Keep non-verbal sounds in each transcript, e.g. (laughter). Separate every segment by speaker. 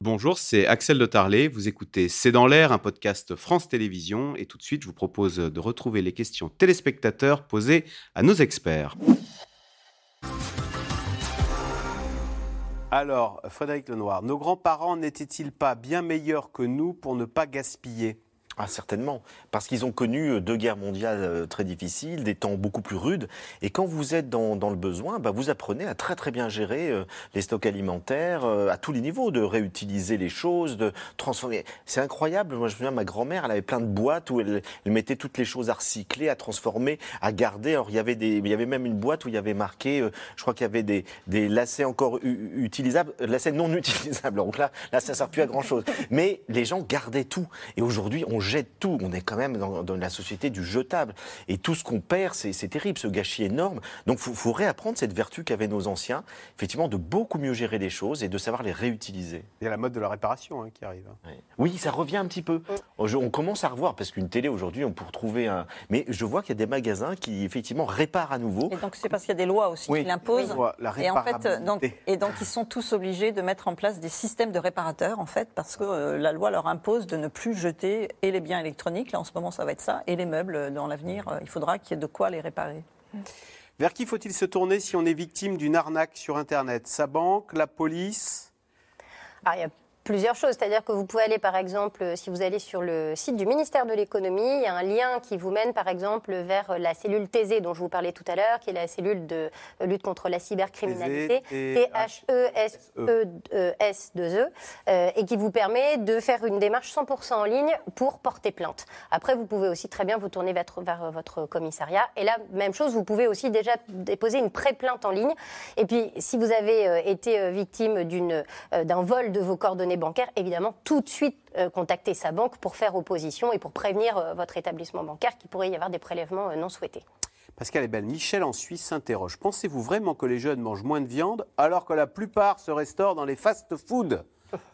Speaker 1: Bonjour, c'est Axel de Tarlet. Vous écoutez C'est dans l'air, un podcast France Télévisions. Et tout de suite, je vous propose de retrouver les questions téléspectateurs posées à nos experts. Alors, Frédéric Lenoir, nos grands-parents n'étaient-ils pas bien meilleurs que nous pour ne pas gaspiller?
Speaker 2: Ah, certainement, parce qu'ils ont connu euh, deux guerres mondiales euh, très difficiles, des temps beaucoup plus rudes. Et quand vous êtes dans, le besoin, bah, vous apprenez à très très bien gérer euh, les stocks alimentaires à tous les niveaux, de réutiliser les choses, de transformer. C'est incroyable. Moi, je me souviens, ma grand-mère, elle avait plein de boîtes où elle, mettait toutes les choses à recycler, à transformer, à garder. Alors, il y avait, des, il y avait même une boîte où il y avait marqué, je crois qu'il y avait des, des lacets encore utilisables, lacets non (laughs) utilisables. Donc là, ça ne sert plus à grand-chose. Mais les gens gardaient tout. Et aujourd'hui, on jette tout. On est quand même dans, la société du jetable. Et tout ce qu'on perd, c'est terrible, ce gâchis énorme. Donc il faut, réapprendre cette vertu qu'avaient nos anciens, effectivement, de beaucoup mieux gérer les choses et de savoir les réutiliser.
Speaker 1: Il y a la mode de la réparation hein, qui arrive.
Speaker 2: Oui. ça revient un petit peu. On commence à revoir, parce qu'une télé aujourd'hui, on peut retrouver un. Mais je vois qu'il y a des magasins qui, effectivement, réparent à nouveau.
Speaker 3: Et donc c'est parce qu'il y a des lois aussi qui l'imposent. et en fait, donc, et donc ils sont tous obligés de mettre en place des systèmes de réparateurs, en fait, parce que euh, la loi leur impose de ne plus jeter et les les biens électroniques, là en ce moment ça va être ça, et les meubles, euh, dans l'avenir, euh, il faudra qu'il y ait de quoi les réparer.
Speaker 1: Vers qui faut-il se tourner si on est victime d'une arnaque sur Internet? Sa banque, la police?
Speaker 4: Ah, il y a plusieurs choses. C'est-à-dire que vous pouvez aller, par exemple, si vous allez sur le site du ministère de l'économie, il y a un lien qui vous mène, par exemple, vers la cellule TZ dont je vous parlais tout à l'heure, qui est la cellule de lutte contre la cybercriminalité, T-H-E-S-E-S-2-E, euh, et qui vous permet de faire une démarche 100% en ligne pour porter plainte. Après, vous pouvez aussi très bien vous tourner vers, votre commissariat. Et là, même chose, vous pouvez aussi déjà déposer une pré-plainte en ligne. Et puis, si vous avez euh, été euh, victime d'un vol de vos coordonnées bancaire, évidemment, tout de suite euh, contacter sa banque pour faire opposition et pour prévenir euh, votre établissement bancaire qu'il pourrait y avoir des prélèvements euh, non souhaités.
Speaker 1: Pascal et belle. Michel en Suisse s'interroge. Pensez-vous vraiment que les jeunes mangent moins de viande alors que la plupart se restaurent dans les fast-food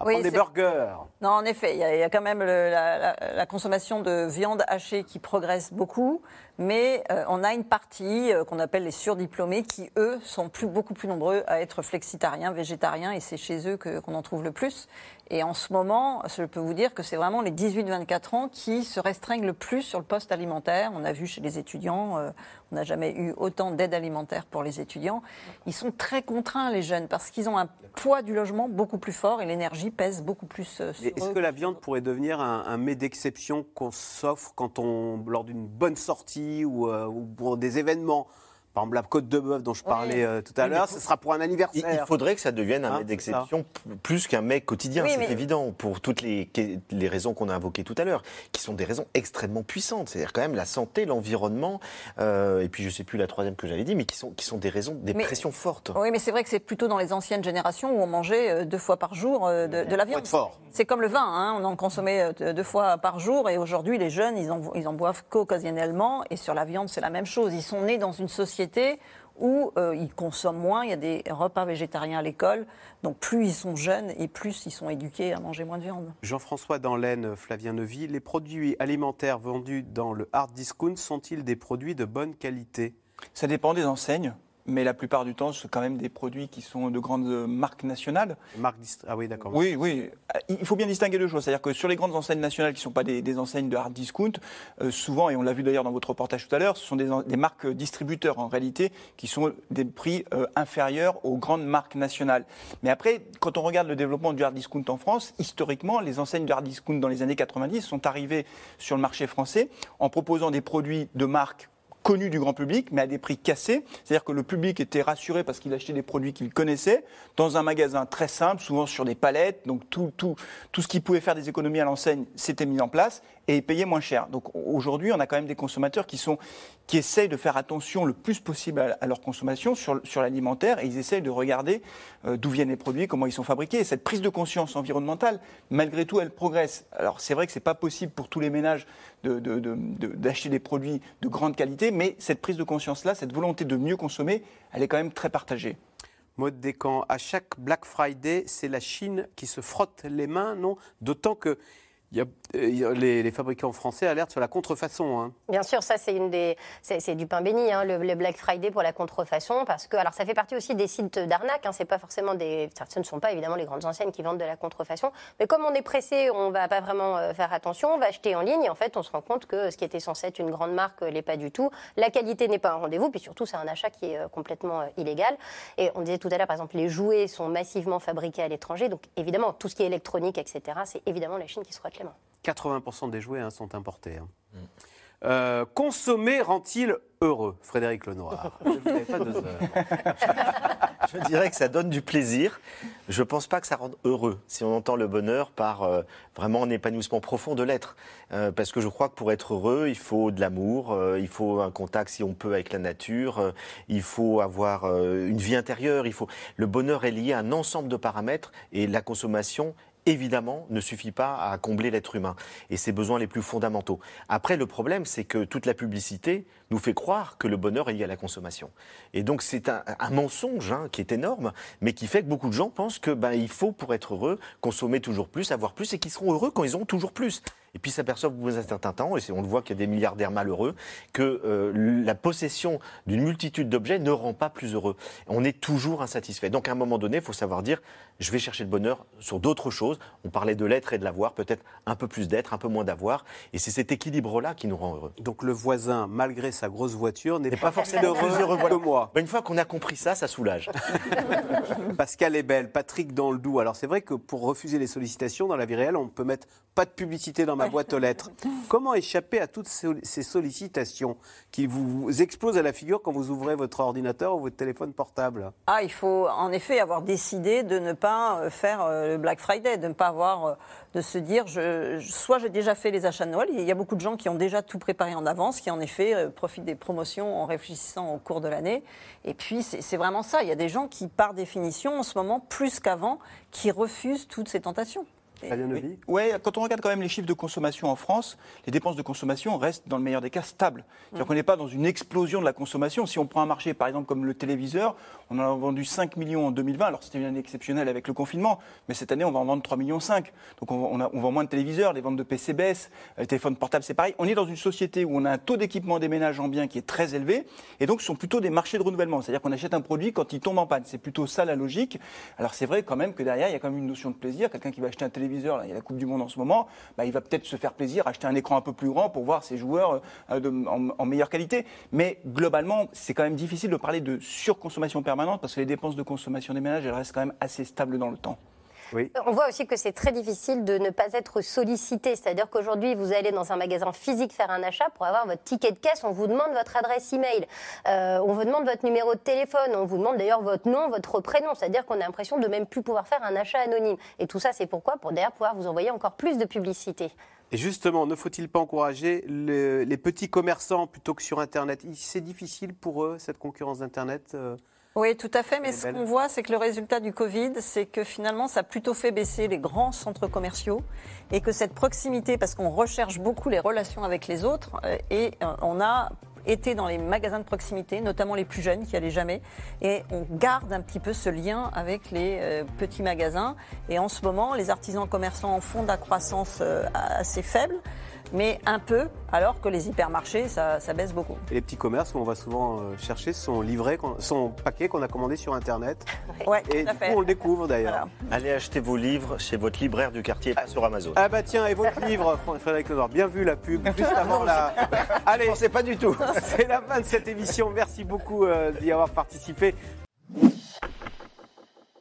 Speaker 1: à oui, des burgers.
Speaker 3: Non, en effet, il y, a quand même la, consommation de viande hachée qui progresse beaucoup, mais on a une partie qu'on appelle les surdiplômés qui, eux, sont plus, beaucoup plus nombreux à être flexitariens, végétariens, et c'est chez eux qu'on en trouve le plus. Et en ce moment, je peux vous dire que c'est vraiment les 18-24 ans qui se restreignent le plus sur le poste alimentaire. On a vu chez les étudiants, euh, on n'a jamais eu autant d'aide alimentaire pour les étudiants. Ils sont très contraints, les jeunes, parce qu'ils ont un poids du logement beaucoup plus fort et l'énergie pèse beaucoup plus euh, sur
Speaker 1: Est-ce que la viande pourrait devenir un, un mets d'exception qu'on s'offre quand on, lors d'une bonne sortie ou, euh, ou pour des événements par exemple, la côte de bœuf dont je parlais euh, tout à l'heure, ce sera pour un anniversaire.
Speaker 2: Il, faudrait que ça devienne un hein, mec d'exception plus qu'un mec quotidien, c'est évident, pour toutes les, les raisons qu'on a invoquées tout à l'heure, qui sont des raisons extrêmement puissantes. C'est-à-dire quand même la santé, l'environnement, euh, et puis je ne sais plus la troisième que j'avais dit, mais qui sont, qui sont des raisons, des pressions fortes.
Speaker 3: Oui, mais c'est vrai que c'est plutôt dans les anciennes générations où on mangeait euh, deux fois par jour de, de, la viande. C'est comme le vin, hein, on en consommait deux fois par jour, et aujourd'hui les jeunes, ils en, ils en boivent qu'occasionnellement, et sur la viande c'est la même chose. Ils sont nés dans une société où euh, ils consomment moins, il y a des repas végétariens à l'école, donc plus ils sont jeunes et plus ils sont éduqués à manger moins de viande.
Speaker 1: Jean-François Danlaine, Flavien Neuvy, les produits alimentaires vendus dans le hard discount sont-ils des produits de bonne qualité?
Speaker 5: Ça dépend des enseignes mais la plupart du temps, c'est quand même des produits qui sont de grandes marques nationales.
Speaker 1: Marques ah oui, d'accord.
Speaker 5: Oui, oui. Il faut bien distinguer deux choses. C'est-à-dire que sur les grandes enseignes nationales qui ne sont pas des, enseignes de hard discount, euh, souvent, et on l'a vu d'ailleurs dans votre reportage tout à l'heure, ce sont des, marques distributeurs en réalité qui sont des prix euh, inférieurs aux grandes marques nationales. Mais après, quand on regarde le développement du hard discount en France, historiquement, les enseignes de hard discount dans les années 90 sont arrivées sur le marché français en proposant des produits de marques connu du grand public, mais à des prix cassés. C'est-à-dire que le public était rassuré parce qu'il achetait des produits qu'il connaissait dans un magasin très simple, souvent sur des palettes. Donc tout, tout, tout ce qui pouvait faire des économies à l'enseigne s'était mis en place et payer moins cher. Donc aujourd'hui, on a quand même des consommateurs qui, sont, qui essayent de faire attention le plus possible à, leur consommation sur, sur l'alimentaire et ils essayent de regarder euh, d'où viennent les produits, comment ils sont fabriqués. Et cette prise de conscience environnementale, malgré tout, elle progresse. Alors c'est vrai que ce n'est pas possible pour tous les ménages d'acheter de, des produits de grande qualité, mais cette prise de conscience-là, cette volonté de mieux consommer, elle est quand même très partagée.
Speaker 1: Mode Descamps, à chaque Black Friday, c'est la Chine qui se frotte les mains, non? D'autant que Euh, les, fabricants français alertent sur la contrefaçon. hein.
Speaker 4: Bien sûr, ça c'est une des, c'est du pain béni, hein, le, Black Friday pour la contrefaçon, parce que alors ça fait partie aussi des sites d'arnaque. Hein, c'est pas forcément des, ce ne sont pas évidemment les grandes enseignes qui vendent de la contrefaçon, mais comme on est pressé, on va pas vraiment euh, faire attention, on va acheter en ligne. Et en fait, on se rend compte que ce qui était censé être une grande marque l'est pas du tout. La qualité n'est pas un rendez-vous, puis surtout c'est un achat qui est euh, complètement illégal. Et on disait tout à l'heure, par exemple, les jouets sont massivement fabriqués à l'étranger, donc évidemment tout ce qui est électronique, etc. C'est évidemment la Chine qui se frotte les mains.
Speaker 1: 80% des jouets hein, sont importés. hein. Euh, consommer rend-il heureux Frédéric Lenoir? (laughs) Vous n'avez pas deux heures. (laughs)
Speaker 2: Je dirais que ça donne du plaisir. Je ne pense pas que ça rende heureux, si on entend le bonheur par euh, vraiment un épanouissement profond de l'être. Euh, parce que je crois que pour être heureux, il faut de l'amour, euh, il faut un contact, si on peut, avec la nature, euh, il faut avoir euh, une vie intérieure. Il faut... Le bonheur est lié à un ensemble de paramètres et la consommation évidemment, ne suffit pas à combler l'être humain et ses besoins les plus fondamentaux. Après, le problème, c'est que toute la publicité nous fait croire que le bonheur est lié à la consommation. Et donc, c'est un, mensonge hein, qui est énorme, mais qui fait que beaucoup de gens pensent que ben, il faut, pour être heureux, consommer toujours plus, avoir plus, et qu'ils seront heureux quand ils auront toujours plus. Et puis s'aperçoivent au bout d'un certain temps, et on le voit qu'il y a des milliardaires malheureux, que euh, la possession d'une multitude d'objets ne rend pas plus heureux. On est toujours insatisfait. Donc à un moment donné, il faut savoir dire, je vais chercher le bonheur sur d'autres choses. On parlait de l'être et de l'avoir, peut-être un peu plus d'être, un peu moins d'avoir. Et c'est cet équilibre-là qui nous rend heureux.
Speaker 1: Donc le voisin, malgré sa grosse voiture, n'est pas
Speaker 2: pas
Speaker 1: forcément heureux,
Speaker 2: heureux,
Speaker 1: que moi.
Speaker 2: Ben, une fois qu'on a compris ça, ça soulage. (laughs)
Speaker 1: Pascal est belle, Patrick dans le doux. Alors c'est vrai que pour refuser les sollicitations dans la vie réelle, on peut mettre pas de publicité dans ma boîte aux lettres. Comment échapper à toutes ces sollicitations qui vous explosent à la figure quand vous ouvrez votre ordinateur ou votre téléphone portable?
Speaker 3: Ah, il faut en effet avoir décidé de ne pas euh, faire euh, le Black Friday, de ne pas avoir, euh, de se dire, je, soit j'ai déjà fait les achats de Noël, il y a beaucoup de gens qui ont déjà tout préparé en avance, qui en effet profitent des promotions en réfléchissant au cours de l'année. Et puis c'est vraiment ça, il y a des gens qui, par définition, en ce moment, plus qu'avant, qui refusent toutes ces tentations.
Speaker 1: Levy
Speaker 5: Ouais, quand on regarde quand même les chiffres de consommation en France, les dépenses de consommation restent dans le meilleur des cas stables. C'est-à-dire qu'on n'est pas dans une explosion de la consommation. Si on prend un marché, par exemple, comme le téléviseur, on en a vendu 5 millions en 2020. Alors c'était une année exceptionnelle avec le confinement, mais cette année, on va en vendre 3 millions 5. Donc on, on a- on vend moins de téléviseurs, les ventes de PC baissent, les téléphones portables, c'est pareil. On est dans une société où on a un taux d'équipement des ménages en biens qui est très élevé, et donc ce sont plutôt des marchés de renouvellement. C'est-à-dire qu'on achète un produit quand il tombe en panne. C'est plutôt ça la logique. Alors c'est vrai quand même que derrière, il y a quand même une notion de plaisir. Quelqu'un qui va acheter un téléviseur, il y a la Coupe du Monde en ce moment, bah, il va peut-être se faire plaisir, acheter un écran un peu plus grand pour voir ses joueurs euh, de- en, en meilleure qualité. Mais globalement, c'est quand même difficile de parler de surconsommation permanente parce que les dépenses de consommation des ménages, elles restent quand même assez stables dans le temps.
Speaker 1: Oui.
Speaker 4: On voit aussi que c'est très difficile de ne pas être sollicité. C'est-à-dire qu'aujourd'hui, vous allez dans un magasin physique faire un achat pour avoir votre ticket de caisse. On vous demande votre adresse email. Euh, on vous demande votre numéro de téléphone. On vous demande d'ailleurs votre nom, votre prénom. C'est-à-dire qu'on a l'impression de même plus pouvoir faire un achat anonyme. Et tout ça, c'est pourquoi? Pour derrière pouvoir vous envoyer encore plus de publicité.
Speaker 1: Et justement, ne faut-il pas encourager le- les petits commerçants plutôt que sur Internet? C'est difficile pour eux, cette concurrence d'Internet euh,
Speaker 3: Oui, tout à fait. Mais ce qu'on voit, c'est que le résultat du Covid, c'est que finalement, ça a plutôt fait baisser les grands centres commerciaux et que cette proximité, parce qu'on recherche beaucoup les relations avec les autres, euh, et euh, on a été dans les magasins de proximité, notamment les plus jeunes qui allaient jamais, et on garde un petit peu ce lien avec les euh, petits magasins. Et en ce moment, les artisans commerçants en font de la croissance euh, assez faible, mais un peu, alors que les hypermarchés, ça, ça baisse beaucoup.
Speaker 1: Et les petits commerces où on va souvent euh, chercher son livret, son paquet qu'on a commandé sur Internet.
Speaker 3: Ouais,
Speaker 1: Et
Speaker 3: tout à
Speaker 1: du
Speaker 3: fait.
Speaker 1: coup, on le découvre d'ailleurs.
Speaker 3: Voilà.
Speaker 2: Allez acheter vos livres chez votre libraire du quartier, pas sur Amazon.
Speaker 1: Ah bah tiens, et votre (laughs) livre, Frédéric Lenoir, bien vu la pub, juste avant la... (laughs) Allez,
Speaker 2: pensais pas du tout.
Speaker 1: c'est la fin de cette émission. Merci beaucoup euh, d'y avoir participé.